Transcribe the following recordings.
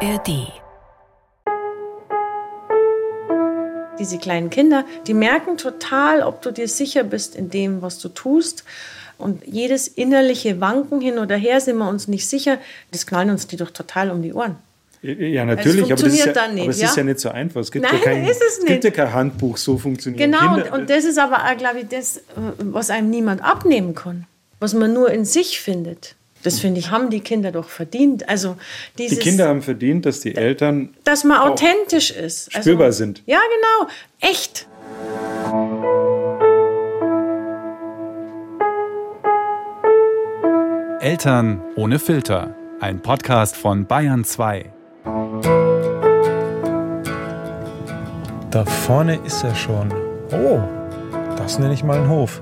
ARD. Diese kleinen Kinder, die merken total, ob du dir sicher bist in dem, was du tust. Und jedes innerliche Wanken hin oder her sind wir uns nicht sicher, das knallen uns die doch total um die Ohren. Ja, natürlich, es aber, das ist ja, dann nicht, aber es ja? ist ja nicht so einfach. Es gibt, Nein, ja, kein, ist es gibt ja kein Handbuch, so funktioniert Genau, Kinder. und, und das ist aber, auch, glaube ich, das, äh, was einem niemand abnehmen kann, was man nur in sich findet. Das finde ich, haben die Kinder doch verdient. Also die dieses, Kinder haben verdient, dass die Eltern dass man authentisch ist. Also, spürbar sind. Ja, genau. Echt. Eltern ohne Filter. Ein Podcast von Bayern 2. Da vorne ist er schon. Oh, das nenne ich mal einen Hof.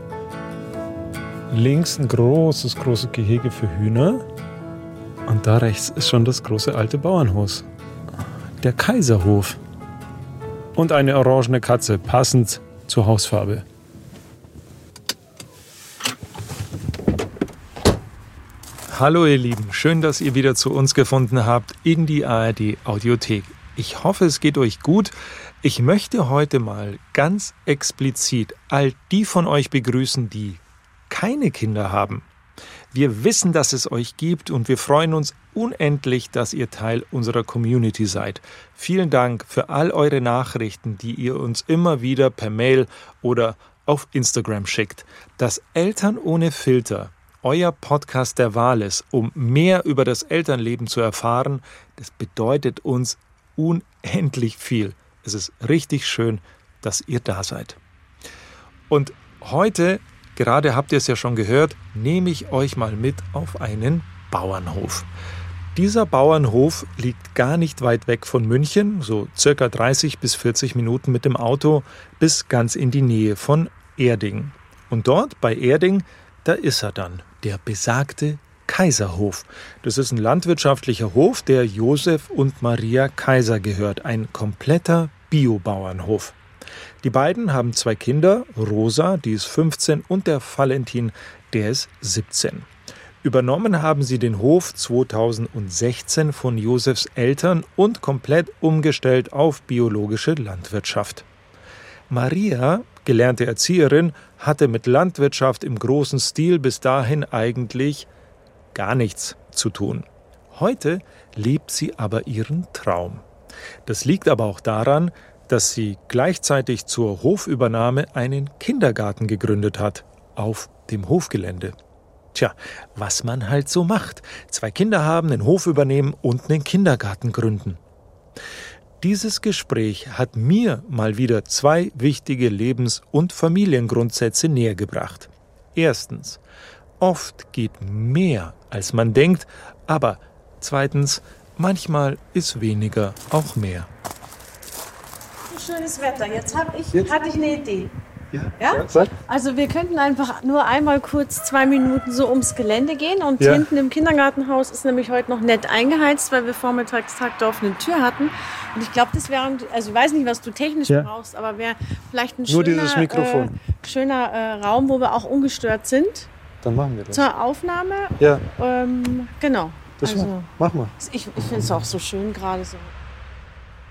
Links ein großes, großes Gehege für Hühner. Und da rechts ist schon das große alte Bauernhaus. Der Kaiserhof. Und eine orangene Katze, passend zur Hausfarbe. Hallo ihr Lieben, schön, dass ihr wieder zu uns gefunden habt in die ARD Audiothek. Ich hoffe, es geht euch gut. Ich möchte heute mal ganz explizit all die von euch begrüßen, die keine Kinder haben. Wir wissen, dass es euch gibt und wir freuen uns unendlich, dass ihr Teil unserer Community seid. Vielen Dank für all eure Nachrichten, die ihr uns immer wieder per Mail oder auf Instagram schickt. Das Eltern ohne Filter, euer Podcast der Wahl ist, um mehr über das Elternleben zu erfahren, das bedeutet uns unendlich viel. Es ist richtig schön, dass ihr da seid. Und heute, gerade habt ihr es ja schon gehört, nehme ich euch mal mit auf einen Bauernhof. Dieser Bauernhof liegt gar nicht weit weg von München, so circa 30 bis 40 Minuten mit dem Auto bis ganz in die Nähe von Erding. Und dort bei Erding, da ist er dann, der besagte Kaiserhof. Das ist ein landwirtschaftlicher Hof, der Josef und Maria Kaiser gehört, ein kompletter Biobauernhof. Die beiden haben zwei Kinder, Rosa, die ist 15, und der Valentin, der ist 17. Übernommen haben sie den Hof 2016 von Josefs Eltern und komplett umgestellt auf biologische Landwirtschaft. Maria, gelernte Erzieherin, hatte mit Landwirtschaft im großen Stil bis dahin eigentlich gar nichts zu tun. Heute lebt sie aber ihren Traum. Das liegt aber auch daran, dass sie gleichzeitig zur Hofübernahme einen Kindergarten gegründet hat, auf dem Hofgelände. Tja, was man halt so macht. Zwei Kinder haben, den Hof übernehmen und einen Kindergarten gründen. Dieses Gespräch hat mir mal wieder zwei wichtige Lebens- und Familiengrundsätze nähergebracht. Erstens, oft geht mehr, als man denkt, aber zweitens, manchmal ist weniger auch mehr. Schönes Wetter. Jetzt, hab ich, Jetzt? hatte ich eine Idee. Ja, Ja? Also wir könnten einfach nur einmal kurz zwei Minuten so ums Gelände gehen und Ja. hinten im Kindergartenhaus ist nämlich heute noch nett eingeheizt, weil wir vormittags Tag offene Tür hatten. Und ich glaube, das wäre, also ich weiß nicht, was du technisch Ja. brauchst, aber wäre vielleicht ein Nur schöner. Äh, schöner äh, Raum, wo wir auch ungestört sind Dann machen wir das. zur Aufnahme. Ja, Ähm, genau. das also, machen wir. ich ich finde es auch so schön gerade so.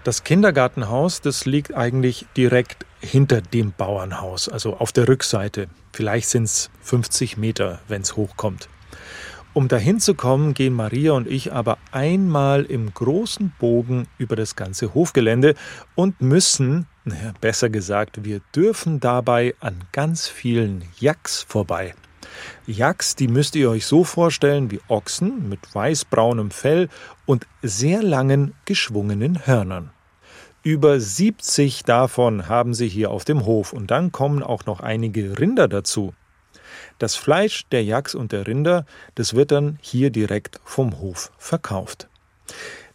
Das Kindergartenhaus, das liegt eigentlich direkt hinter dem Bauernhaus, also auf der Rückseite. Vielleicht sind es 50 Meter, wenn es hochkommt. Um dahin zu kommen, gehen Maria und ich aber einmal im großen Bogen über das ganze Hofgelände und müssen, naja, besser gesagt, wir dürfen dabei an ganz vielen Yaks vorbei. Yaks, die müsst ihr euch so vorstellen wie Ochsen mit weißbraunem Fell und sehr langen, geschwungenen Hörnern. Über 70 davon haben sie hier auf dem Hof und dann kommen auch noch einige Rinder dazu. Das Fleisch der Yaks und der Rinder, das wird dann hier direkt vom Hof verkauft.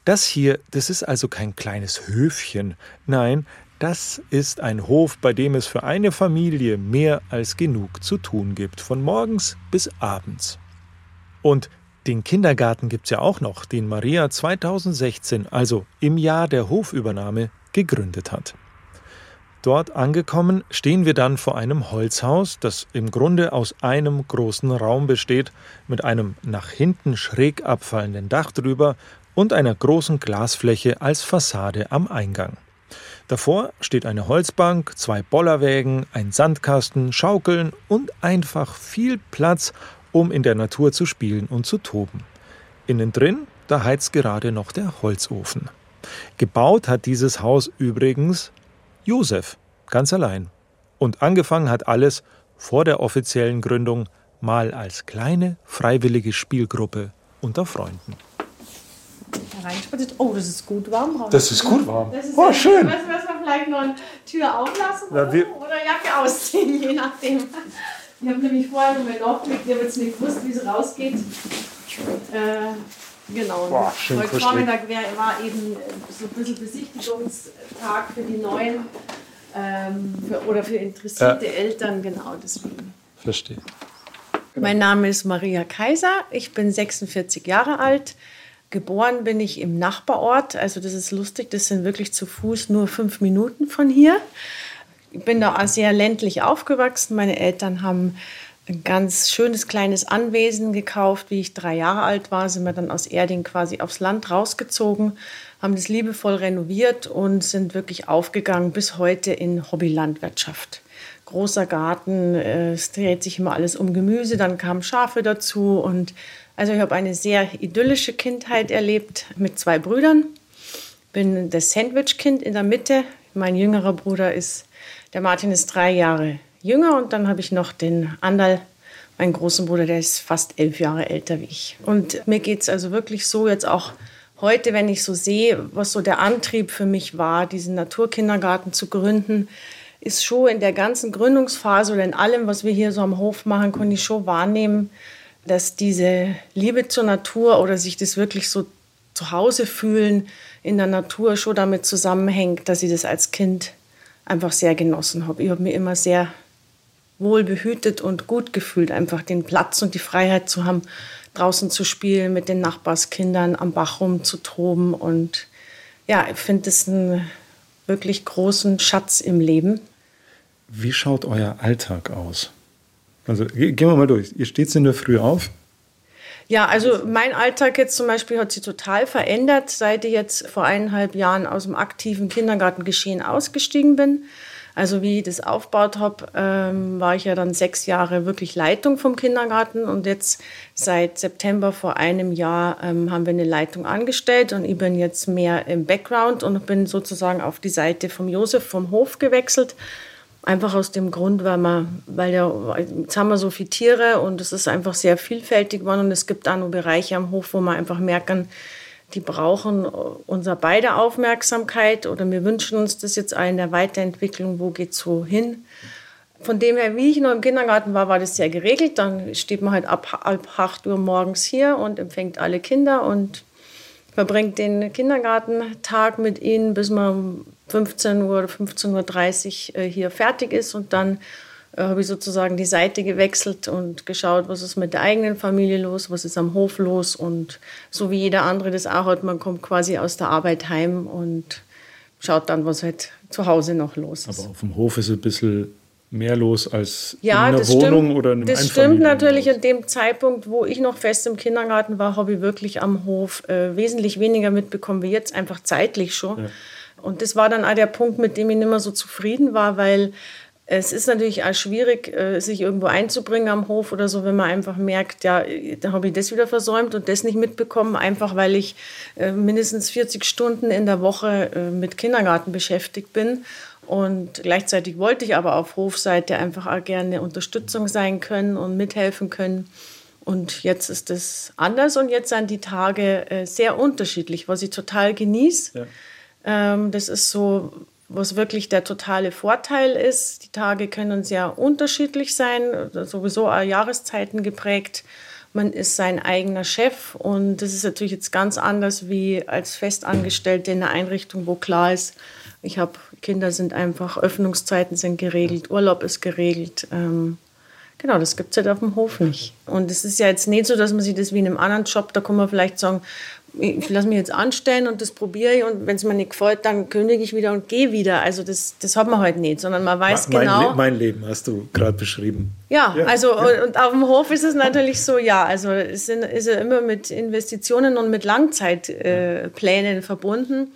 Das hier, das ist also kein kleines Höfchen. Nein, das ist ein Hof, bei dem es für eine Familie mehr als genug zu tun gibt, von morgens bis abends. Und den Kindergarten gibt's ja auch noch, den Maria 2016, also im Jahr der Hofübernahme, gegründet hat. Dort angekommen stehen wir dann vor einem Holzhaus, das im Grunde aus einem großen Raum besteht, mit einem nach hinten schräg abfallenden Dach drüber und einer großen Glasfläche als Fassade am Eingang. Davor steht eine Holzbank, zwei Bollerwägen, ein Sandkasten, Schaukeln und einfach viel Platz, um in der Natur zu spielen und zu toben. Innen drin, da heizt gerade noch der Holzofen. Gebaut hat dieses Haus übrigens Josef, ganz allein. Und angefangen hat alles vor der offiziellen Gründung mal als kleine freiwillige Spielgruppe unter Freunden. Oh, das ist gut warm. Das ist gut warm. Das ist Oh, schön. Müssen wir vielleicht noch eine Tür auflassen Na, oder Jacke ausziehen, je nachdem. Ich habe nämlich vorher noch mal nachgelegt, ich habe jetzt nicht gewusst, wie es rausgeht. Äh, genau. Boah, schön Heute. Vormittag wär, war eben so ein bisschen Besichtigungstag für die Neuen ähm, für, oder für interessierte Eltern, genau deswegen. Verstehe. Mein Name ist Maria Kaiser. Ich bin 46 Jahre alt. Geboren bin ich im Nachbarort. Also das ist lustig. Das sind wirklich zu Fuß nur fünf Minuten von hier. Bin da sehr ländlich aufgewachsen. Meine Eltern haben ein ganz schönes kleines Anwesen gekauft. Wie ich drei Jahre alt war, sind wir dann aus Erding quasi aufs Land rausgezogen, haben das liebevoll renoviert und sind wirklich aufgegangen bis heute in Hobbylandwirtschaft großer Garten, äh, es dreht sich immer alles um Gemüse, dann kamen Schafe dazu und also ich habe eine sehr idyllische Kindheit erlebt mit zwei Brüdern. Bin das Sandwich-Kind in der Mitte. Mein jüngerer Bruder ist, der Martin ist drei Jahre jünger und dann habe ich noch den Andal, meinen großen Bruder, der ist fast elf Jahre älter wie ich. Und mir geht es also wirklich so jetzt auch heute, wenn ich so sehe, was so der Antrieb für mich war, diesen Naturkindergarten zu gründen, ist schon in der ganzen Gründungsphase oder in allem, was wir hier so am Hof machen, konnte ich schon wahrnehmen, dass diese Liebe zur Natur oder sich das wirklich so zu Hause fühlen in der Natur schon damit zusammenhängt, dass ich das als Kind einfach sehr genossen habe. Ich habe mich immer sehr wohl behütet und gut gefühlt, einfach den Platz und die Freiheit zu haben, draußen zu spielen, mit den Nachbarskindern am Bach rumzutoben. Und ja, ich finde das einen wirklich großen Schatz im Leben. Wie schaut euer Alltag aus? Also ge- gehen wir mal durch. Ihr steht in der Früh auf. Ja, also mein Alltag jetzt zum Beispiel hat sich total verändert, seit ich jetzt vor eineinhalb Jahren aus dem aktiven Kindergartengeschehen ausgestiegen bin. Also wie ich das aufgebaut habe, ähm, war ich ja dann sechs Jahre wirklich Leitung vom Kindergarten und jetzt seit September vor einem Jahr ähm, haben wir eine Leitung angestellt und ich bin jetzt mehr im Background und bin sozusagen auf die Seite vom Josef vom Hof gewechselt. Einfach aus dem Grund, weil man, weil ja, jetzt haben wir so viele Tiere und es ist einfach sehr vielfältig geworden und es gibt auch noch Bereiche am Hof, wo man einfach merken, die brauchen unser beide Aufmerksamkeit oder wir wünschen uns das jetzt auch in der Weiterentwicklung, wo geht's so hin. Von dem her, wie ich noch im Kindergarten war, war das sehr geregelt. Dann steht man halt ab halb acht Uhr morgens hier und empfängt alle Kinder und verbringt den Kindergartentag mit ihnen, bis man 15 Uhr oder 15.30 Uhr äh, hier fertig ist. Und dann äh, habe ich sozusagen die Seite gewechselt und geschaut, was ist mit der eigenen Familie los, was ist am Hof los. Und so wie jeder andere das auch hat, man kommt quasi aus der Arbeit heim und schaut dann, was halt zu Hause noch los ist. Aber auf dem Hof ist ein bisschen mehr los als Ja, in einer Wohnung stimmt. oder in einem Das stimmt natürlich. An dem Zeitpunkt, wo ich noch fest im Kindergarten war, habe ich wirklich am Hof äh, wesentlich weniger mitbekommen wie jetzt, einfach zeitlich schon. Und das war dann auch der Punkt, mit dem ich nicht mehr so zufrieden war, weil es ist natürlich auch schwierig, äh, sich irgendwo einzubringen am Hof oder so, wenn man einfach merkt, ja, da habe ich das wieder versäumt und das nicht mitbekommen, einfach weil ich äh, mindestens 40 Stunden in der Woche äh, mit Kindergarten beschäftigt bin. Und gleichzeitig wollte ich aber auf Hofseite einfach auch gerne Unterstützung sein können und mithelfen können. Und jetzt ist es anders und jetzt sind die Tage sehr unterschiedlich, was ich total genieße. Ähm, das ist so, was wirklich der totale Vorteil ist. Die Tage können sehr unterschiedlich sein, sowieso auch Jahreszeiten geprägt. Man ist sein eigener Chef und das ist natürlich jetzt ganz anders wie als Festangestellte in einer Einrichtung, wo klar ist, ich habe Kinder sind einfach, Öffnungszeiten sind geregelt, Urlaub ist geregelt. Ähm, genau, das gibt es halt auf dem Hof nicht. Und es ist ja jetzt nicht so, dass man sich das wie in einem anderen Job, da kann man vielleicht sagen, ich lasse mich jetzt anstellen und das probiere ich und wenn es mir nicht gefällt, dann kündige ich wieder und gehe wieder. Also das, das hat man halt nicht, sondern man weiß mein genau. Le mein Leben hast du gerade beschrieben. Ja, ja, also Und, und, auf dem Hof ist es natürlich so, ja, also es sind, ist ja immer mit Investitionen und mit Langzeitplänen äh, verbunden.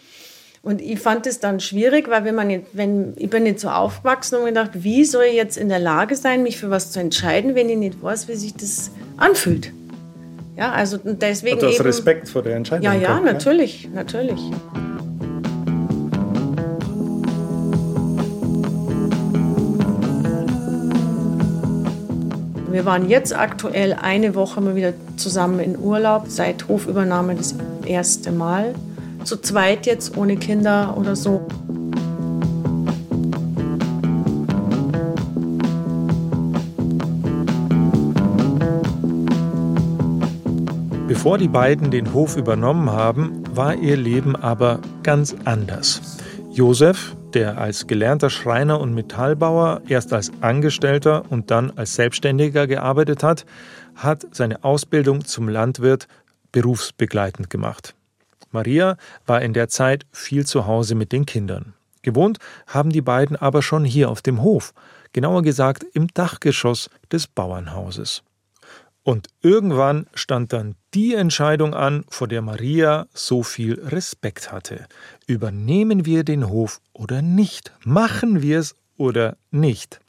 Und ich fand es dann schwierig, weil wenn man nicht, wenn, ich bin nicht so aufgewachsen und mir gedacht, wie soll ich jetzt in der Lage sein, mich für was zu entscheiden, wenn ich nicht weiß, wie sich das anfühlt. Ja, also deswegen. Und du hast eben, Respekt vor der Entscheidung. Ja, ja, natürlich, natürlich. Wir waren jetzt aktuell eine Woche mal wieder zusammen in Urlaub, seit Hofübernahme das erste Mal zu zweit jetzt ohne Kinder oder so. Bevor die beiden den Hof übernommen haben, war ihr Leben aber ganz anders. Josef, der als gelernter Schreiner und Metallbauer erst als Angestellter und dann als Selbstständiger gearbeitet hat, hat seine Ausbildung zum Landwirt berufsbegleitend gemacht. Maria war in der Zeit viel zu Hause mit den Kindern. Gewohnt haben die beiden aber schon hier auf dem Hof, genauer gesagt im Dachgeschoss des Bauernhauses. Und irgendwann stand dann die Entscheidung an, vor der Maria so viel Respekt hatte. Übernehmen wir den Hof oder nicht? Machen wir es oder nicht?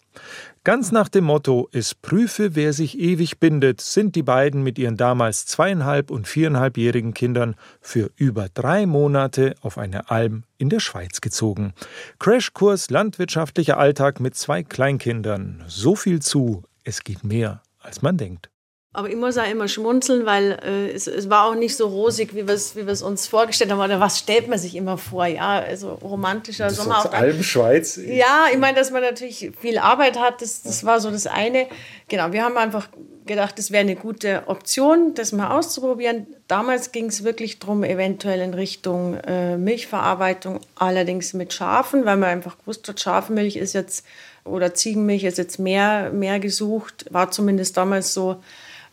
Ganz nach dem Motto Es prüfe, wer sich ewig bindet, sind die beiden mit ihren damals zweieinhalb und viereinhalbjährigen Kindern für über drei Monate auf eine Alm in der Schweiz gezogen. Crashkurs landwirtschaftlicher Alltag mit zwei Kleinkindern. So viel zu, es geht mehr, als man denkt. Aber ich muss auch immer schmunzeln, weil äh, es, es, war auch nicht so rosig, wie wir es wie uns vorgestellt haben. Oder was stellt man sich immer vor? Ja, also romantischer das Sommer. Alpenschweiz. Ja, ich meine, dass man natürlich viel Arbeit hat, das, das war so das eine. Genau, wir haben einfach gedacht, das wäre eine gute Option, das mal auszuprobieren. Damals ging es wirklich darum, eventuell in Richtung äh, Milchverarbeitung, allerdings mit Schafen, weil man einfach gewusst hat, Schafmilch ist jetzt oder Ziegenmilch ist jetzt mehr, mehr gesucht. War zumindest damals so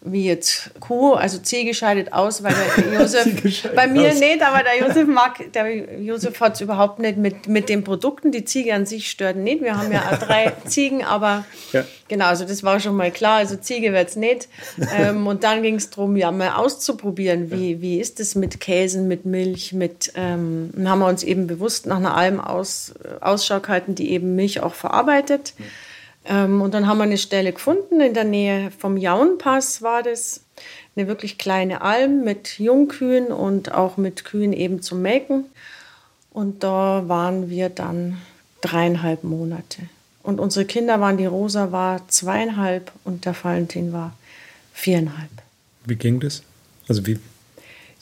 wie jetzt Kuh, also Ziege scheidet aus, weil der Josef, bei mir aus. nicht, aber der Josef mag, der Josef hat es überhaupt nicht mit, mit den Produkten, die Ziege an sich stört nicht, wir haben ja drei Ziegen, aber ja. genau, also das war schon mal klar, also Ziege wird es nicht ähm, und dann ging es darum, ja mal auszuprobieren, wie, wie ist es mit Käsen, mit Milch, mit, ähm, dann haben wir uns eben bewusst nach einer Alm aus, Ausschau gehalten, die eben Milch auch verarbeitet. Mhm und dann haben wir eine Stelle gefunden, in der Nähe vom Jaunpass war das. Eine wirklich kleine Alm mit Jungkühen und auch mit Kühen eben zum Melken. Und da waren wir dann dreieinhalb Monate. Und unsere Kinder waren, die Rosa war zweieinhalb und der Valentin war viereinhalb. Wie ging das? Also wie,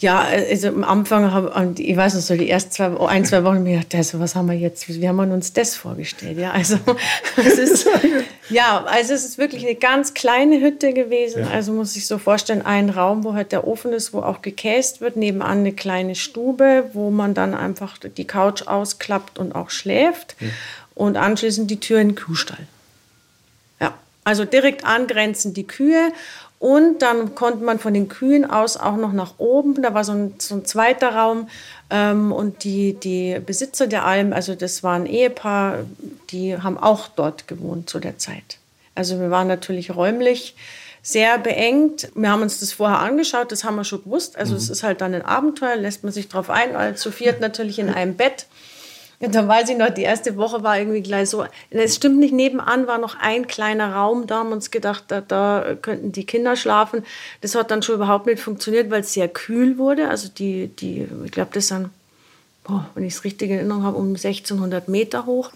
ja, also am Anfang habe ich weiß noch so die ersten zwei, ein, zwei Wochen mir gedacht, also was haben wir jetzt, wie haben wir uns das vorgestellt? Ja, also es ist, ja, also es ist wirklich eine ganz kleine Hütte gewesen. Ja. Also muss ich so vorstellen, ein Raum, wo halt der Ofen ist, wo auch gekäst wird, nebenan eine kleine Stube, wo man dann einfach die Couch ausklappt und auch schläft ja. und anschließend die Tür in den Kuhstall. Ja, also direkt angrenzend die Kühe und dann konnte man von den Kühen aus auch noch nach oben, da war so ein, so ein zweiter Raum. Ähm, und die, die Besitzer der Alm, also das war ein Ehepaar, die haben auch dort gewohnt zu der Zeit. Also wir waren natürlich räumlich sehr beengt. Wir haben uns das vorher angeschaut, das haben wir schon gewusst. Also mhm. es ist halt dann ein Abenteuer, lässt man sich drauf ein, zu viert natürlich in einem Bett. Und dann weiß ich noch, die erste Woche war irgendwie gleich so, es stimmt nicht, nebenan war noch ein kleiner Raum, da haben wir uns gedacht, da, da könnten die Kinder schlafen. Das hat dann schon überhaupt nicht funktioniert, weil es sehr kühl wurde. Also die, die ich glaube, das sind, oh, wenn ich es richtig in Erinnerung habe, um 1600 Meter hoch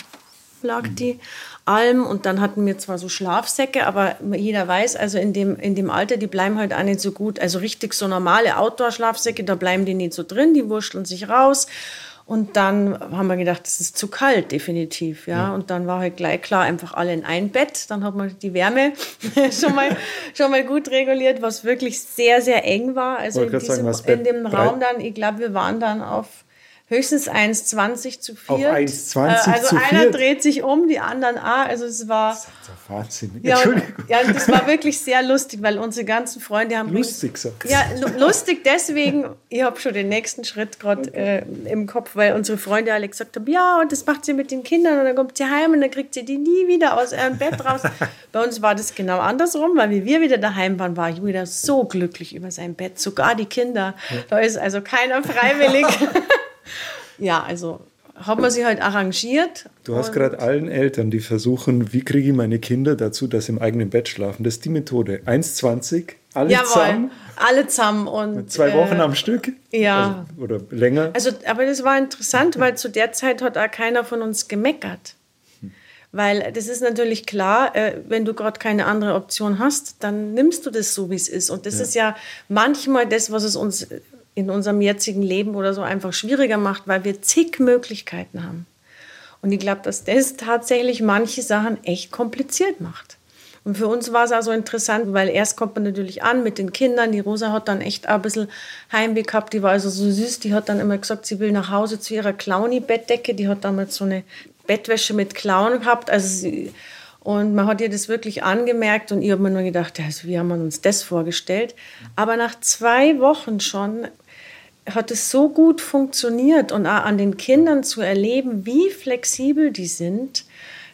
lag die Alm. Und dann hatten wir zwar so Schlafsäcke, aber jeder weiß, also in dem, in dem Alter, die bleiben halt auch nicht so gut. Also richtig so normale Outdoor-Schlafsäcke, da bleiben die nicht so drin, die wurschteln sich raus. Und dann haben wir gedacht, das ist zu kalt, definitiv. Ja? ja. Und dann war halt gleich klar, einfach alle in ein Bett. Dann hat man die Wärme schon, mal, schon mal gut reguliert, was wirklich sehr, sehr eng war. Also in, diesem, sagen, in dem Raum dann, ich glaube, wir waren dann auf höchstens 1,20 zu Auf viert. 1,20 also zu einer viert? dreht sich um, die anderen ah, also es war Das ist doch Wahnsinn. ja, Entschuldigung. ja, das war wirklich sehr lustig, weil unsere ganzen Freunde haben Lustig, sagt Ja, lu- lustig deswegen, ich habe schon den nächsten Schritt gerade äh, im Kopf, weil unsere Freunde alle gesagt haben, ja, und das macht sie mit den Kindern und dann kommt sie heim und dann kriegt sie die nie wieder aus ihrem Bett raus. Bei uns war das genau andersrum, weil wie wir wieder daheim waren, war Julia so glücklich über sein Bett, sogar die Kinder. Da ist also keiner freiwillig. ja, also haben wir sie halt arrangiert. Du hast gerade allen Eltern, die versuchen, wie kriege ich meine Kinder dazu, dass sie im eigenen Bett schlafen. Das ist die Methode. 1,20, alle Jawohl, zusammen, alle zusammen und zwei Wochen äh, am Stück. ja. Also, oder länger. Also, aber das war interessant, weil zu der Zeit hat auch keiner von uns gemeckert. Weil das ist natürlich klar, äh, wenn du gerade keine andere Option hast, dann nimmst du das so, wie es ist. Und das ist ja manchmal das, was es uns in unserem jetzigen Leben oder so einfach schwieriger macht, weil wir zig Möglichkeiten haben. Und ich glaube, dass das tatsächlich manche Sachen echt kompliziert macht. Und für uns war es auch so interessant, weil erst kommt man natürlich an mit den Kindern. Die Rosa hat dann echt ein bisschen Heimweh gehabt. Die war also so süß. Die hat dann immer gesagt, sie will nach Hause zu ihrer Clowny-Bettdecke. Die hat damals so eine Bettwäsche mit Clown gehabt. Also sie, und man hat ihr das wirklich angemerkt. Und ich habe mir nur gedacht, also wie haben wir uns das vorgestellt? Aber nach zwei Wochen schon hat es so gut funktioniert und an den Kindern zu erleben, wie flexibel die sind,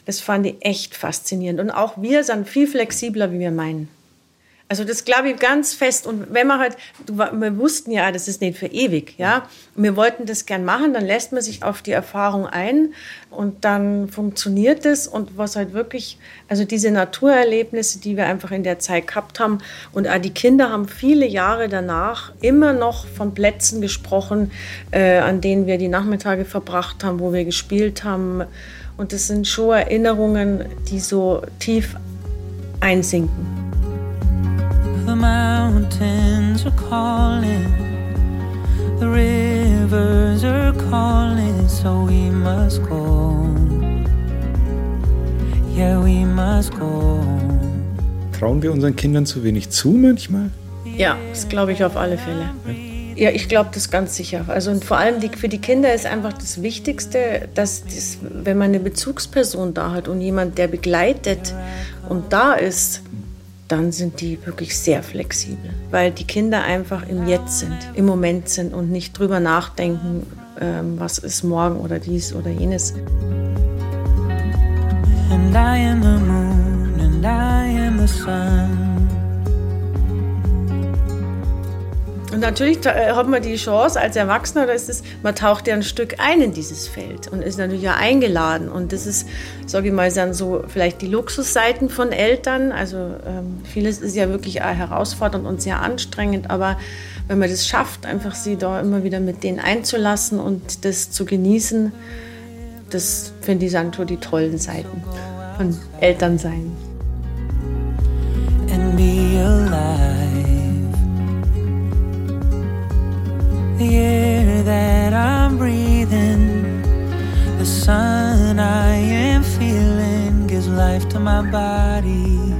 das fand ich echt faszinierend. Und auch wir sind viel flexibler, wie wir meinen. Also das glaube ich ganz fest. Und wenn man halt, wir wussten ja, das ist nicht für ewig, ja. Wir wollten das gern machen, dann lässt man sich auf die Erfahrung ein und dann funktioniert es. Und was halt wirklich, also diese Naturerlebnisse, die wir einfach in der Zeit gehabt haben. Und auch die Kinder haben viele Jahre danach immer noch von Plätzen gesprochen, äh, an denen wir die Nachmittage verbracht haben, wo wir gespielt haben. Und das sind schon Erinnerungen, die so tief einsinken. The mountains are calling, the rivers are calling, so we must go. Yeah, we must go. Trauen wir unseren Kindern zu wenig zu manchmal? Ja, das glaube ich auf alle Fälle. Ja, ich glaube das ganz sicher. Also und vor allem die, für die Kinder ist einfach das Wichtigste, dass das, wenn man eine Bezugsperson da hat und jemand, der begleitet und da ist, dann sind die wirklich sehr flexibel, weil die Kinder einfach im Jetzt sind, im Moment sind und nicht drüber nachdenken, ähm, was ist morgen oder dies oder jenes. And I am the moon, and I am the sun. Und natürlich äh, hat man die Chance als Erwachsener, oder ist es, man taucht ja ein Stück ein in dieses Feld und ist natürlich ja eingeladen. Und das ist, sage ich mal, dann so vielleicht die Luxusseiten von Eltern. Also ähm, vieles ist ja wirklich herausfordernd und sehr anstrengend, aber wenn man das schafft, einfach sie da immer wieder mit denen einzulassen und das zu genießen, das finde ich schon die tollen Seiten von Elternsein. and be alive. The air that I'm breathing, the sun I am feeling gives life to my body.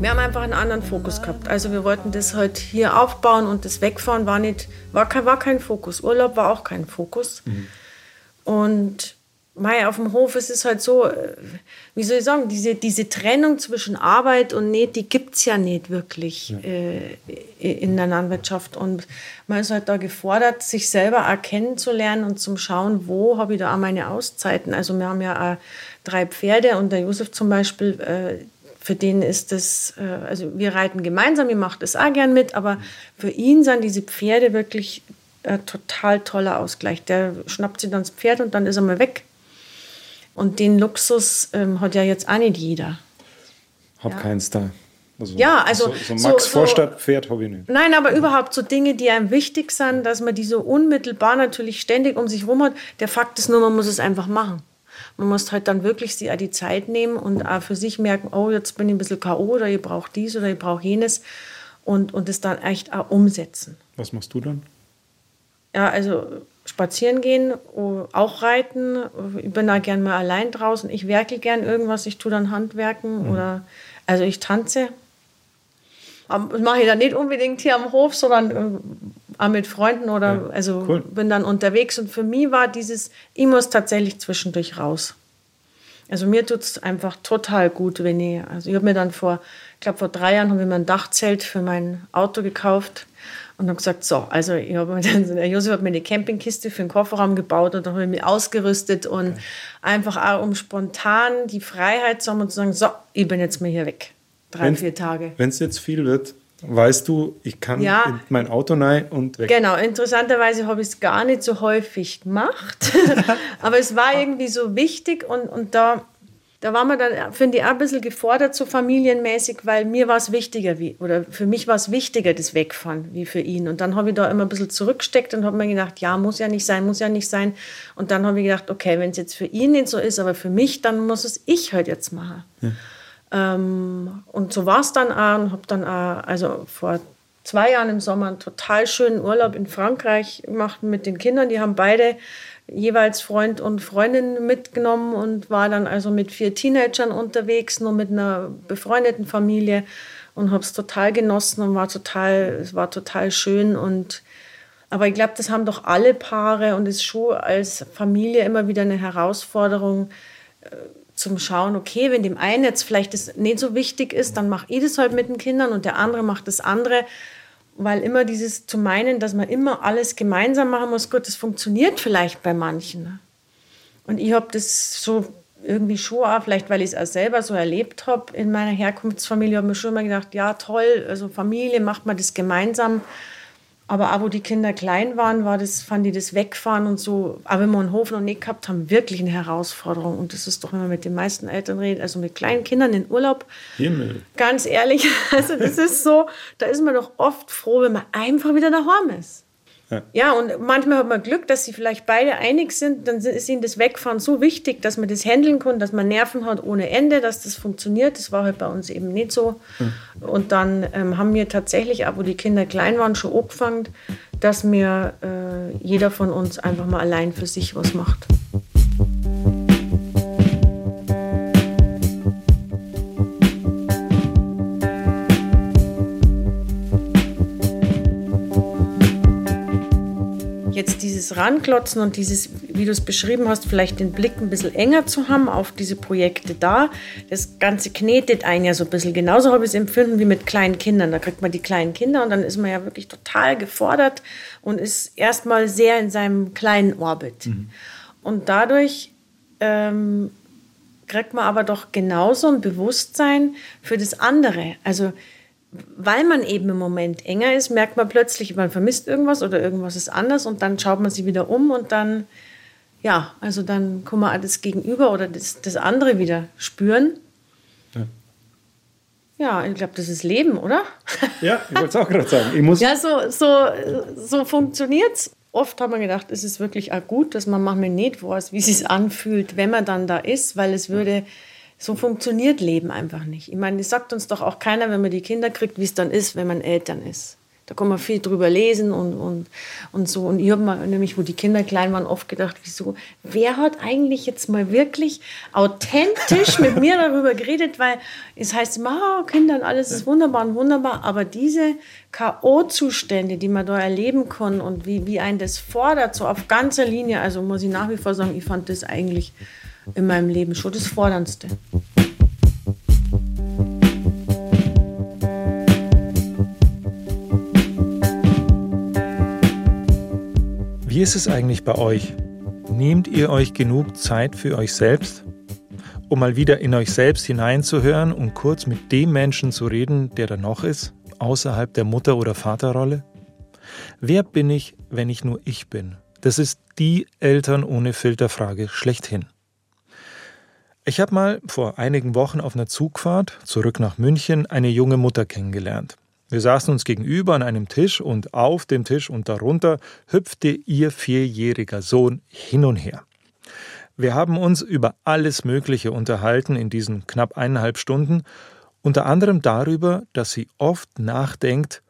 Wir haben einfach einen anderen Fokus gehabt. Also wir wollten das halt hier aufbauen und das Wegfahren war nicht, war kein, war kein Fokus. Urlaub war auch kein Fokus. Und mei, auf dem Hof ist es halt so, äh, wie soll ich sagen, diese, diese Trennung zwischen Arbeit und Näht, die gibt es ja nicht wirklich äh, in der Landwirtschaft. Und man ist halt da gefordert, sich selber erkennen zu lernen und zum Schauen, wo habe ich da auch meine Auszeiten. Also wir haben ja auch drei Pferde und der Josef zum Beispiel, äh, für den ist das, äh, also wir reiten gemeinsam, ihr macht das auch gern mit, aber für ihn sind diese Pferde wirklich ein total toller Ausgleich. Der schnappt sich dann das Pferd und dann ist er mal weg. Und den Luxus ähm, hat ja jetzt auch nicht jeder. Hab Ja. keins da. Also, Ja, also so, so Max so- Vorstadt Pferd habe ich nicht. Nein, aber überhaupt so Dinge, die einem wichtig sind, dass man die so unmittelbar natürlich ständig um sich herum hat. Der Fakt ist nur, man muss es einfach machen. Man muss halt dann wirklich sich auch die Zeit nehmen und auch für sich merken, oh, jetzt bin ich ein bisschen K.O. oder ich brauche dies oder ich brauche jenes und, und es dann echt auch umsetzen. Was machst du dann? Ja, also spazieren gehen, auch reiten. Ich bin da gern mal allein draußen. Ich werkel gern irgendwas. Ich tue dann Handwerken oder also ich tanze. Das mache ich dann nicht unbedingt hier am Hof, sondern äh, auch mit Freunden oder Ja, also cool. bin dann unterwegs. Und für mich war dieses, ich muss tatsächlich zwischendurch raus. Also mir tut es einfach total gut, wenn ich, also ich habe mir dann vor, ich glaube vor drei Jahren habe ich mir ein Dachzelt für mein Auto gekauft und habe gesagt, so, also ich habe mir dann, der Josef hat mir eine Campingkiste für den Kofferraum gebaut und dann habe ich mich ausgerüstet und einfach auch um spontan die Freiheit zu haben und zu sagen, so, ich bin jetzt mal hier weg. Drei, Wenn- vier Tage. Wenn es jetzt viel wird, weißt du, ich kann Ja. in mein Auto rein und weg. Genau, interessanterweise habe ich es gar nicht so häufig gemacht. Aber es war irgendwie so wichtig und, und da, da war man dann, finde ich, auch ein bisschen gefordert, so familienmäßig, weil mir war es wichtiger, wie, oder für mich war es wichtiger, das Wegfahren, wie für ihn. Und dann habe ich da immer ein bisschen zurückgesteckt und habe mir gedacht, ja, muss ja nicht sein, muss ja nicht sein. Und dann habe ich gedacht, okay, wenn es jetzt für ihn nicht so ist, aber für mich, dann muss es ich halt jetzt machen. Ähm, und so war es dann auch und habe dann auch, also vor zwei Jahren im Sommer einen total schönen Urlaub in Frankreich gemacht mit den Kindern. Die haben beide jeweils Freund und Freundin mitgenommen und war dann also mit vier Teenagern unterwegs, nur mit einer befreundeten Familie und habe es total genossen und war total, es war total schön und aber ich glaube, das haben doch alle Paare und ist schon als Familie immer wieder eine Herausforderung, zum Schauen, okay, wenn dem einen jetzt vielleicht das nicht so wichtig ist, dann mache ich das halt mit den Kindern und der andere macht das andere. Weil immer dieses zu meinen, dass man immer alles gemeinsam machen muss, gut, das funktioniert vielleicht bei manchen. Und ich habe das so irgendwie schon auch, vielleicht weil ich es auch selber so erlebt habe in meiner Herkunftsfamilie, habe mir schon immer gedacht, ja toll, also Familie macht man das gemeinsam. Aber auch wo die Kinder klein waren, war das, fand ich das Wegfahren und so, aber wenn wir einen Hof noch nicht gehabt haben, wirklich eine Herausforderung. Und das ist doch, wenn man mit den meisten Eltern redet, also mit kleinen Kindern in Urlaub, Himmel. ganz ehrlich, also das ist so, da ist man doch oft froh, wenn man einfach wieder daheim ist. Ja. Ja, und manchmal hat man Glück, dass sie vielleicht beide einig sind, dann ist ihnen das Wegfahren so wichtig, dass man das handeln kann, dass man Nerven hat ohne Ende, dass das funktioniert. Das war halt bei uns eben nicht so. Und dann ähm, haben wir tatsächlich, auch wo die Kinder klein waren, schon angefangen, dass mir äh, jeder von uns einfach mal allein für sich was macht. Dieses Ranklotzen und dieses, wie du es beschrieben hast, vielleicht den Blick ein bisschen enger zu haben auf diese Projekte da. Das Ganze knetet einen ja so ein bisschen. Genauso habe ich es empfunden wie mit kleinen Kindern. Da kriegt man die kleinen Kinder und dann ist man ja wirklich total gefordert und ist erstmal sehr in seinem kleinen Orbit. Und dadurch ähm, kriegt man aber doch genauso ein Bewusstsein für das andere. Also weil man eben im Moment enger ist, merkt man plötzlich, man vermisst irgendwas oder irgendwas ist anders und dann schaut man sich wieder um und dann, ja, also dann kann man das Gegenüber oder das, das andere wieder spüren. Ja. Ja, ich glaube, das ist Leben, oder? Ja, ich wollte es auch gerade sagen. Ich muss, Ja, so, so, so funktioniert es. Oft hat man gedacht, es ist wirklich auch gut, dass man manchmal nicht weiß, wie es sich anfühlt, wenn man dann da ist, weil es würde, so funktioniert Leben einfach nicht. Ich meine, das sagt uns doch auch keiner, wenn man die Kinder kriegt, wie es dann ist, wenn man Eltern ist. Da kann man viel drüber lesen und, und, und so. Und ich habe mal, nämlich, wo die Kinder klein waren, oft gedacht, wieso, wer hat eigentlich jetzt mal wirklich authentisch mit mir darüber geredet, weil es heißt immer, oh, Kinder und alles ist wunderbar und wunderbar, aber diese K.O.-Zustände, die man da erleben kann und wie, wie ein das fordert, so auf ganzer Linie, also muss ich nach wie vor sagen, ich fand das eigentlich in meinem Leben schon das Forderndste. Wie ist es eigentlich bei euch? Nehmt ihr euch genug Zeit für euch selbst? Um mal wieder in euch selbst hineinzuhören und kurz mit dem Menschen zu reden, der da noch ist, außerhalb der Mutter- oder Vaterrolle? Wer bin ich, wenn ich nur ich bin? Das ist die Eltern ohne Filterfrage schlechthin. Ich habe mal vor einigen Wochen auf einer Zugfahrt zurück nach München eine junge Mutter kennengelernt. Wir saßen uns gegenüber an einem Tisch und auf dem Tisch und darunter hüpfte ihr vierjähriger Sohn hin und her. Wir haben uns über alles Mögliche unterhalten in diesen knapp eineinhalb Stunden, unter anderem darüber, dass sie oft nachdenkt,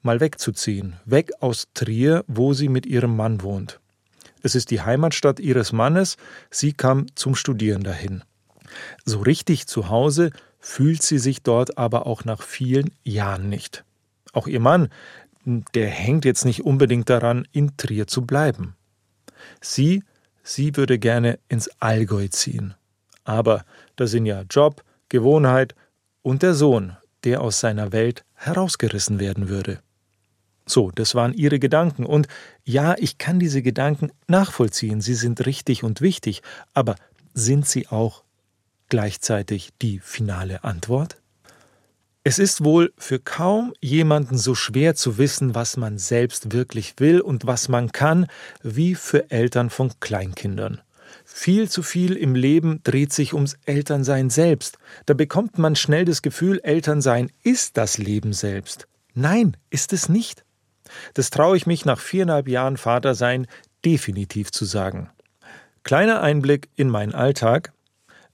mal wegzuziehen, weg aus Trier, wo sie mit ihrem Mann wohnt. Es ist die Heimatstadt ihres Mannes, sie kam zum Studieren dahin. So richtig zu Hause fühlt sie sich dort aber auch nach vielen Jahren nicht. Auch ihr Mann, der hängt jetzt nicht unbedingt daran, in Trier zu bleiben. Sie, sie würde gerne ins Allgäu ziehen. Aber da sind ja Job, Gewohnheit und der Sohn, der aus seiner Welt herausgerissen werden würde. So, das waren ihre Gedanken. Und ja, ich kann diese Gedanken nachvollziehen. Sie sind richtig und wichtig. Aber sind sie auch gleichzeitig die finale Antwort? Es ist wohl für kaum jemanden so schwer zu wissen, was man selbst wirklich will und was man kann, wie für Eltern von Kleinkindern. Viel zu viel im Leben dreht sich ums Elternsein selbst. Da bekommt man schnell das Gefühl, Elternsein ist das Leben selbst. Nein, ist es nicht. Das traue ich mich nach viereinhalb Jahren Vatersein definitiv zu sagen. Kleiner Einblick in meinen Alltag.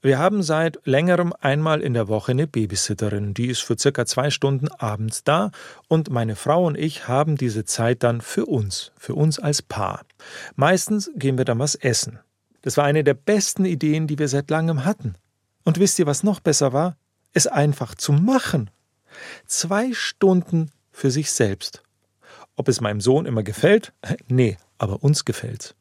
Wir haben seit längerem einmal in der Woche eine Babysitterin, die ist für circa zwei Stunden abends da und meine Frau und ich haben diese Zeit dann für uns, für uns als Paar. Meistens gehen wir dann was essen. Das war eine der besten Ideen, die wir seit langem hatten. Und wisst ihr, was noch besser war? Es einfach zu machen. Zwei Stunden für sich selbst. Ob es meinem Sohn immer gefällt? Nee, aber uns gefällt's.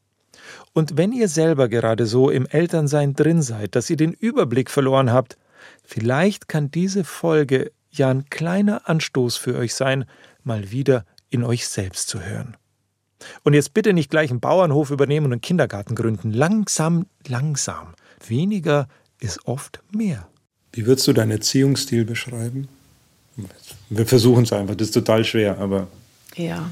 Und wenn ihr selber gerade so im Elternsein drin seid, dass ihr den Überblick verloren habt, vielleicht kann diese Folge ja ein kleiner Anstoß für euch sein, mal wieder in euch selbst zu hören. Und jetzt bitte nicht gleich einen Bauernhof übernehmen und einen Kindergarten gründen. Langsam, langsam. Weniger ist oft mehr. Wie würdest du deinen Erziehungsstil beschreiben? Wir versuchen es einfach, das ist total schwer, aber Ja.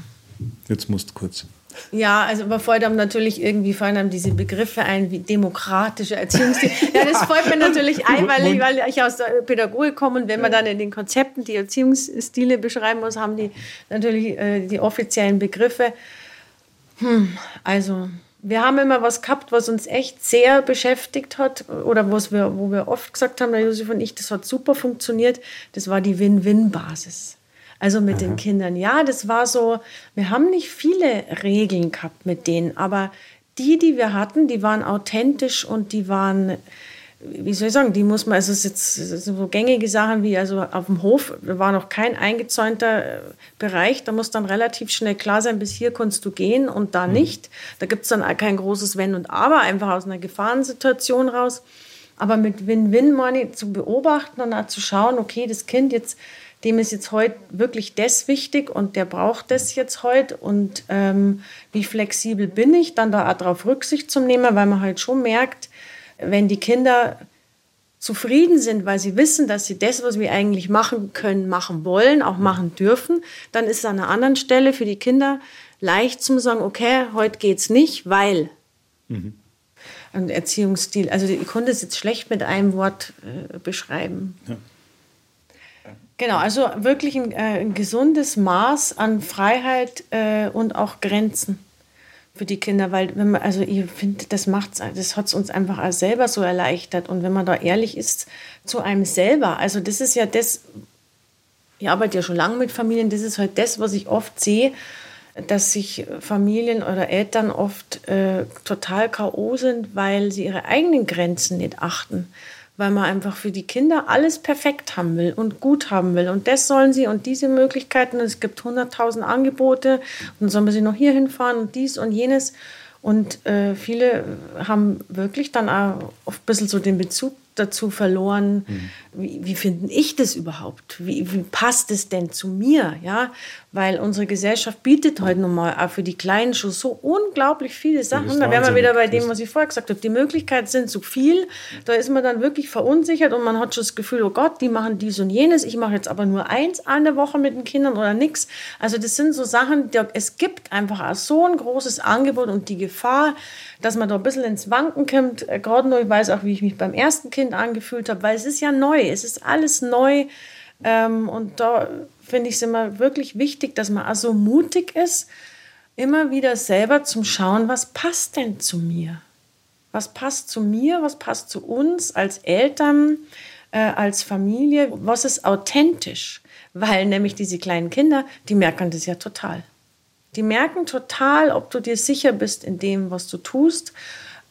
jetzt musst du kurz. Ja, also fällt einem natürlich irgendwie fallen einem diese Begriffe ein wie demokratische Erziehungsstil. Ja, das fällt mir natürlich ein, weil ich, weil ich aus der Pädagogik komme und wenn man dann in den Konzepten die Erziehungsstile beschreiben muss, haben die natürlich äh, die offiziellen Begriffe. Hm, also wir haben immer was gehabt, was uns echt sehr beschäftigt hat oder was wir, wo wir oft gesagt haben, der Josef und ich, das hat super funktioniert. Das war die Win-Win-Basis. Also mit den Kindern. Ja, das war so, wir haben nicht viele Regeln gehabt mit denen, aber die, die wir hatten, die waren authentisch und die waren, wie soll ich sagen, die muss man, also es jetzt so gängige Sachen wie, also auf dem Hof da war noch kein eingezäunter äh, Bereich, da muss dann relativ schnell klar sein, bis hier kannst du gehen und da nicht. Da gibt es dann kein großes Wenn und Aber, einfach aus einer Gefahrensituation raus. Aber mit Win-Win-Money zu beobachten und zu schauen, okay, das Kind jetzt, dem ist jetzt heute wirklich das wichtig und der braucht das jetzt heute und ähm, wie flexibel bin ich, dann da darauf Rücksicht zu nehmen, weil man halt schon merkt, wenn die Kinder zufrieden sind, weil sie wissen, dass sie das, was wir eigentlich machen können, machen wollen, auch machen dürfen, dann ist es an einer anderen Stelle für die Kinder leicht zu sagen, okay, heute geht's nicht, weil ein Erziehungsstil. Also ich konnte es jetzt schlecht mit einem Wort äh, beschreiben. Genau, also wirklich ein, äh, ein gesundes Maß an Freiheit äh, und auch Grenzen für die Kinder, weil wenn man, also ich finde, das macht's, das hat es uns einfach auch selber so erleichtert. Und wenn man da ehrlich ist zu einem selber, also das ist ja das, ich arbeite ja schon lange mit Familien, das ist halt das, was ich oft sehe, dass sich Familien oder Eltern oft äh, total K.O. sind, weil sie ihre eigenen Grenzen nicht achten. Weil man einfach für die Kinder alles perfekt haben will und gut haben will. Und das sollen sie und diese Möglichkeiten. Es gibt hunderttausend Angebote. Und sollen wir sie noch hier hinfahren und dies und jenes. Und äh, viele haben wirklich dann auch oft ein bisschen so den Bezug dazu verloren, wie, wie finde ich das überhaupt? Wie, wie passt es denn zu mir? Ja, weil unsere Gesellschaft bietet heute nun mal auch für die Kleinen schon so unglaublich viele Sachen. Da wären wir wieder bei dem, was ich vorher gesagt habe. Die Möglichkeiten sind so viel, da ist man dann wirklich verunsichert und man hat schon das Gefühl, oh Gott, die machen dies und jenes. Ich mache jetzt aber nur eins eine Woche mit den Kindern oder nix. Also das sind so Sachen, die, es gibt einfach auch so ein großes Angebot und die Gefahr, dass man da ein bisschen ins Wanken kommt. Äh, Gerade nur, ich weiß auch, wie ich mich beim ersten Kind angefühlt habe, weil es ist ja neu, es ist alles neu. Ähm, und da finde ich es immer wirklich wichtig, dass man auch so mutig ist, immer wieder selber zum Schauen, was passt denn zu mir? Was passt zu mir? Was passt zu uns als Eltern, äh, als Familie? Was ist authentisch? Weil nämlich diese kleinen Kinder, die merken das ja total. Die merken total, ob du dir sicher bist in dem, was du tust.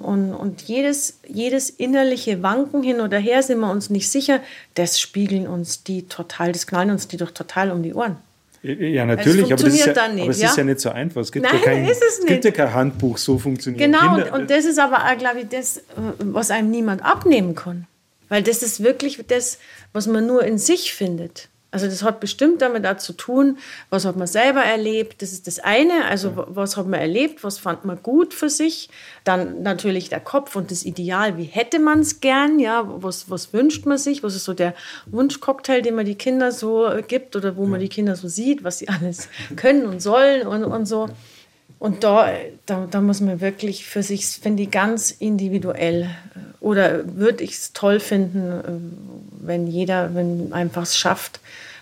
Und, und jedes, jedes innerliche Wanken hin oder her, sind wir uns nicht sicher, das spiegeln uns die total, das knallen uns die doch total um die Ohren. Ja, natürlich, aber, das ist ja, nicht, aber es ja? ist ja nicht so einfach. Es gibt, Nein, ja, kein, ist es es gibt ja kein Handbuch, so funktioniert Genau, Kinder. und, und das ist aber, auch, glaube ich, das, was einem niemand abnehmen kann. Weil das ist wirklich das, was man nur in sich findet. Also das hat bestimmt damit auch zu tun, was hat man selber erlebt. Das ist das eine. Also was hat man erlebt, was fand man gut für sich. Dann natürlich der Kopf und das Ideal, wie hätte man es gern, ja, was, was wünscht man sich, was ist so der Wunschcocktail, den man die Kinder so äh, gibt oder wo man die Kinder so sieht, was sie alles können und sollen und, und so. Und da, da, da muss man wirklich für sich, finde ich, ganz individuell. äh, Oder würde ich es toll finden, äh, wenn jeder, wenn einfach es schafft,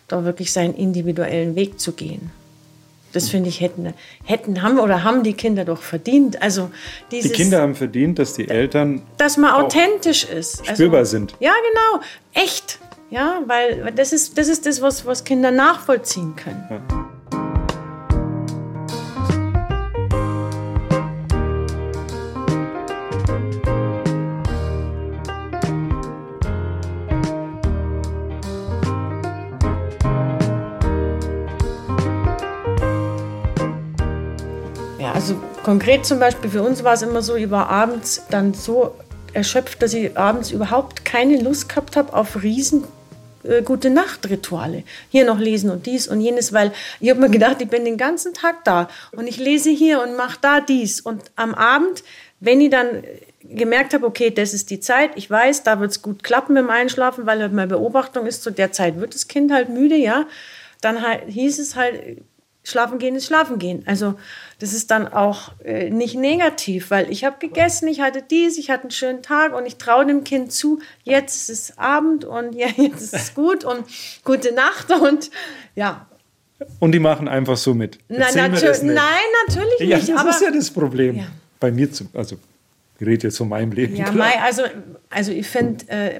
da wirklich seinen individuellen Weg zu gehen. Das finde ich, hätten, hätten, haben oder haben die Kinder doch verdient. Also die dieses, Kinder haben verdient, dass die Eltern dass man authentisch ist. Also, spürbar sind. Ja, genau. Echt. Ja, weil weil das ist das, ist das was, was Kinder nachvollziehen können. Ja, konkret zum Beispiel für uns war es immer so, ich war abends dann so erschöpft, dass ich abends überhaupt keine Lust gehabt habe auf riesen äh, gute Nacht-Rituale. Hier noch lesen und dies und jenes, weil ich habe mir gedacht, ich bin den ganzen Tag da und ich lese hier und mache da dies. Und am Abend, wenn ich dann gemerkt habe, okay, das ist die Zeit, ich weiß, da wird es gut klappen dem Einschlafen, weil halt meine Beobachtung ist, zu der Zeit wird das Kind halt müde, ja, dann hieß es halt, Schlafen gehen ist Schlafen gehen. Also das ist dann auch äh, nicht negativ, weil ich habe gegessen, ich hatte dies, ich hatte einen schönen Tag und ich traue dem Kind zu, jetzt ist es Abend und ja, jetzt ist es gut und gute Nacht und ja. Und die machen einfach so mit. Mir natür nein natürlich Ja, nicht. das aber ist ja das Problem. Ja. Bei mir, zum, also ich rede jetzt von meinem Leben. Ja. Mai, also, also ich finde, äh,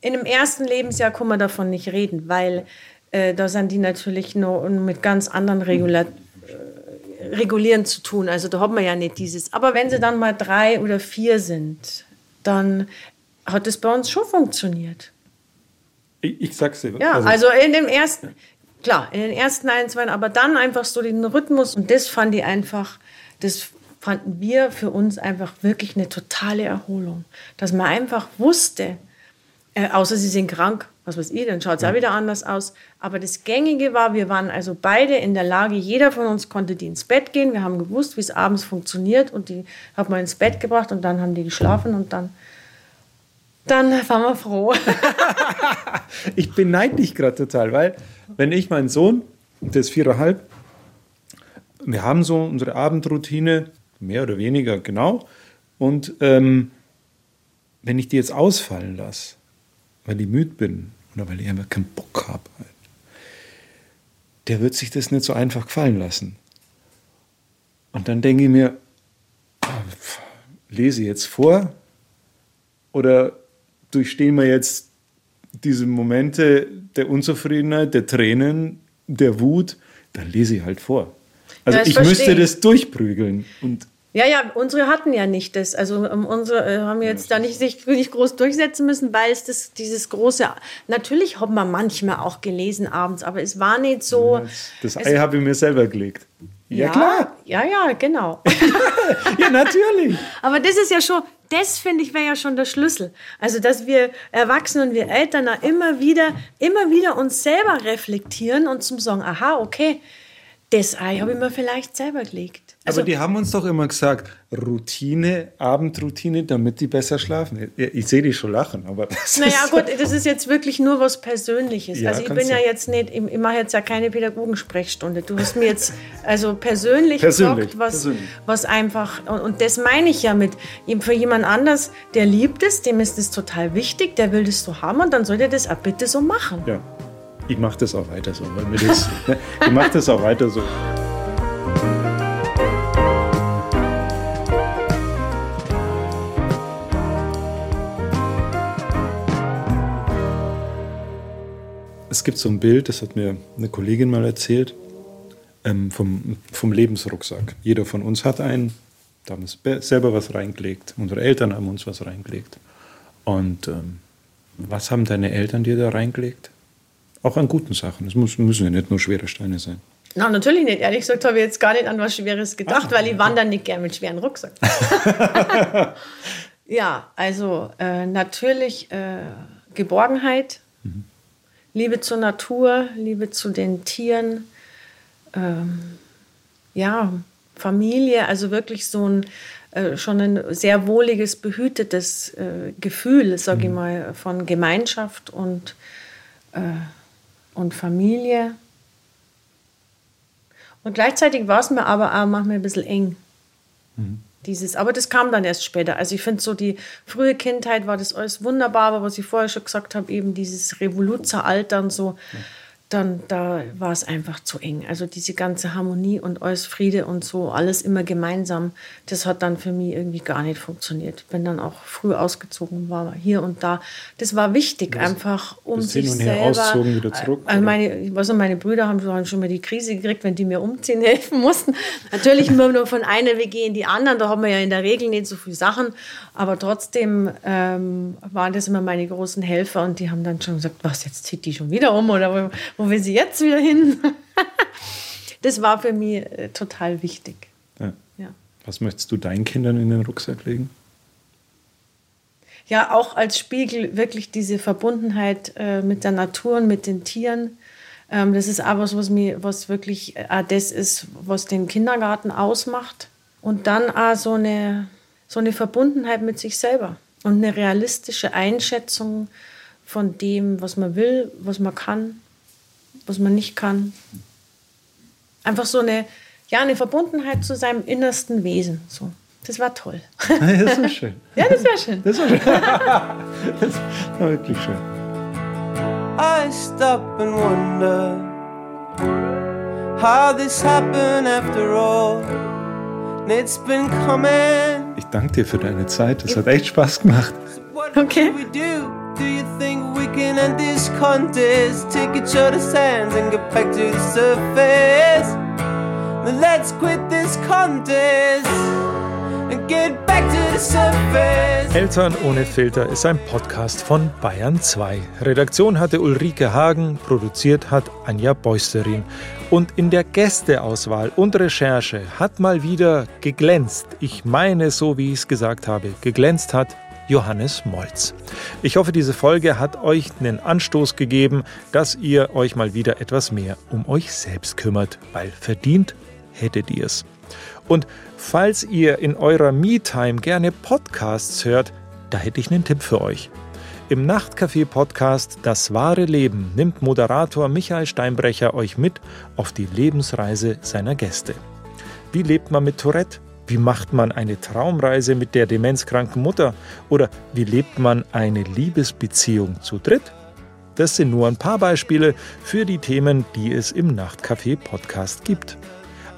in dem ersten Lebensjahr kann man davon nicht reden, weil äh, da sind die natürlich noch mit ganz anderen Regula äh, Regulieren zu tun. Also da hat man ja nicht dieses. Aber wenn sie dann mal drei oder vier sind, dann hat es bei uns schon funktioniert. Ich, ich sag's dir. Ja, also, in dem ersten, klar, in den ersten ein, zwei, aber dann einfach so den Rhythmus und das fand ich einfach, das fanden wir für uns einfach wirklich eine totale Erholung. Dass man einfach wusste, äh, außer sie sind krank, was weiß ich, dann schaut es auch wieder anders aus. Aber das Gängige war, wir waren also beide in der Lage, jeder von uns konnte die ins Bett gehen. Wir haben gewusst, wie es abends funktioniert und die hat man ins Bett gebracht und dann haben die geschlafen und dann, dann waren wir froh. Ich beneide dich gerade total, weil wenn ich meinen Sohn, der ist viereinhalb, wir haben so unsere Abendroutine, mehr oder weniger genau, und ähm, wenn ich die jetzt ausfallen lasse, weil ich müde bin oder weil ich einfach keinen Bock habe, halt, der wird sich das nicht so einfach gefallen lassen. Und dann denke ich mir, lese ich jetzt vor oder durchstehen wir jetzt diese Momente der Unzufriedenheit, der Tränen, der Wut, dann lese ich halt vor. Also Ja, das ich müsste ich. das durchprügeln. Und Ja, ja, unsere hatten ja nicht das. Also ähm, unsere äh, haben jetzt da nicht sich nicht groß durchsetzen müssen, weil es das dieses große. Natürlich hat man manchmal auch gelesen abends, aber es war nicht so. das Ei habe ich mir selber gelegt. Ja, klar. Ja, ja, genau. Ja, natürlich. aber das ist ja schon, das finde ich wäre ja schon der Schlüssel. Also, dass wir Erwachsene und wir Eltern da immer wieder, immer wieder uns selber reflektieren und zum sagen, aha, okay, das Ei habe ich mir vielleicht selber gelegt. Also, Aber die haben uns doch immer gesagt, Routine, Abendroutine, damit die besser schlafen. Ich, ich sehe dich schon lachen, aber das Naja, ist, gut, das ist jetzt wirklich nur was Persönliches. Ja, also ich bin ja jetzt nicht, ich, ich mache jetzt ja keine Pädagogensprechstunde. Du hast mir jetzt also persönlich, Persönlich, gesagt, was, persönlich. was einfach, und, und das meine ich ja mit, für jemand anders, der liebt es, dem ist es total wichtig, der will das so haben und dann soll er das auch bitte so machen. ja, ich mache das auch weiter so. Weil mir das, ne, ich mache das auch weiter so. Es gibt so ein Bild, das hat mir eine Kollegin mal erzählt, ähm, vom, vom Lebensrucksack. Jeder von uns hat einen, da haben wir selber was reingelegt. Unsere Eltern haben uns was reingelegt. Und ähm, was haben deine Eltern dir da reingelegt? Auch an guten Sachen. Es müssen ja nicht nur schwere Steine sein. Na, natürlich nicht. Ehrlich gesagt habe ich jetzt gar nicht an was Schweres gedacht, weil ich wandere nicht gern mit schweren Rucksack. ja, also äh, natürlich äh, Geborgenheit, Liebe zur Natur, Liebe zu den Tieren, ähm, ja, Familie, also wirklich so ein äh, schon ein sehr wohliges, behütetes äh, Gefühl, sage ich mal, von Gemeinschaft und, äh, und Familie. Und gleichzeitig war es mir aber auch manchmal ein bisschen eng. Dieses, aber das kam dann erst später. Also ich finde so die frühe Kindheit war das alles wunderbar, aber was ich vorher schon gesagt habe, eben dieses Revoluzeralter und so. Ja dann da war es einfach zu eng. Also diese ganze Harmonie und alles Friede und so, alles immer gemeinsam, das hat dann für mich irgendwie gar nicht funktioniert. Bin dann auch früh ausgezogen, war hier und da. Das war wichtig, das, einfach um das sich hin und her selber. Auszogen, wieder zurück. Also meine, also meine Brüder haben schon mal die Krise gekriegt, wenn die mir umziehen helfen mussten. Natürlich immer nur von einer WG in die anderen, da haben wir ja in der Regel nicht so viele Sachen, aber trotzdem ähm, waren das immer meine großen Helfer und die haben dann schon gesagt, was, jetzt zieht die schon wieder um oder wo will sie jetzt wieder hin? das war für mich äh, total wichtig. Ja. ja. Was möchtest du deinen Kindern in den Rucksack legen? Ja, auch als Spiegel wirklich diese Verbundenheit äh, mit der Natur und mit den Tieren. Ähm, das ist aber was, was mir, was wirklich äh, das ist, was den Kindergarten ausmacht. Und dann auch so eine, so eine Verbundenheit mit sich selber und eine realistische Einschätzung von dem, was man will, was man kann was man nicht kann. Einfach so eine, ja, eine Verbundenheit zu seinem innersten Wesen. So. Das war toll. Das war schön. ja, das war schön. Das war schön. Das war wirklich schön. I stop and wonder how this happened after all. It's been coming. Ich danke dir für deine Zeit. Es hat echt Spaß gemacht. Okay. Do you think we can end this contest? Take each other's hands and get back to the surface. Then let's quit this contest and get back to the surface. Eltern ohne Filter ist ein Podcast von Bayern 2. Redaktion hatte Ulrike Hagen, produziert hat Anja Beusterin. Und in der Gästeauswahl und Recherche hat mal wieder geglänzt. Ich meine, so wie ich es gesagt habe, geglänzt hat Johannes Molz. Ich hoffe, diese Folge hat euch einen Anstoß gegeben, dass ihr euch mal wieder etwas mehr um euch selbst kümmert, weil verdient hättet ihr es. Und falls ihr in eurer Me-Time gerne Podcasts hört, da hätte ich einen Tipp für euch. Im Nachtcafé-Podcast Das wahre Leben nimmt Moderator Michael Steinbrecher euch mit auf die Lebensreise seiner Gäste. Wie lebt man mit Tourette? Wie macht man eine Traumreise mit der demenzkranken Mutter? Oder wie lebt man eine Liebesbeziehung zu dritt? Das sind nur ein paar Beispiele für die Themen, die es im Nachtcafé Podcast gibt.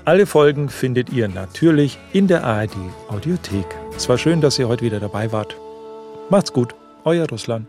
Alle Folgen findet ihr natürlich in der ARD Audiothek. Es war schön, dass ihr heute wieder dabei wart. Macht's gut, euer Russland.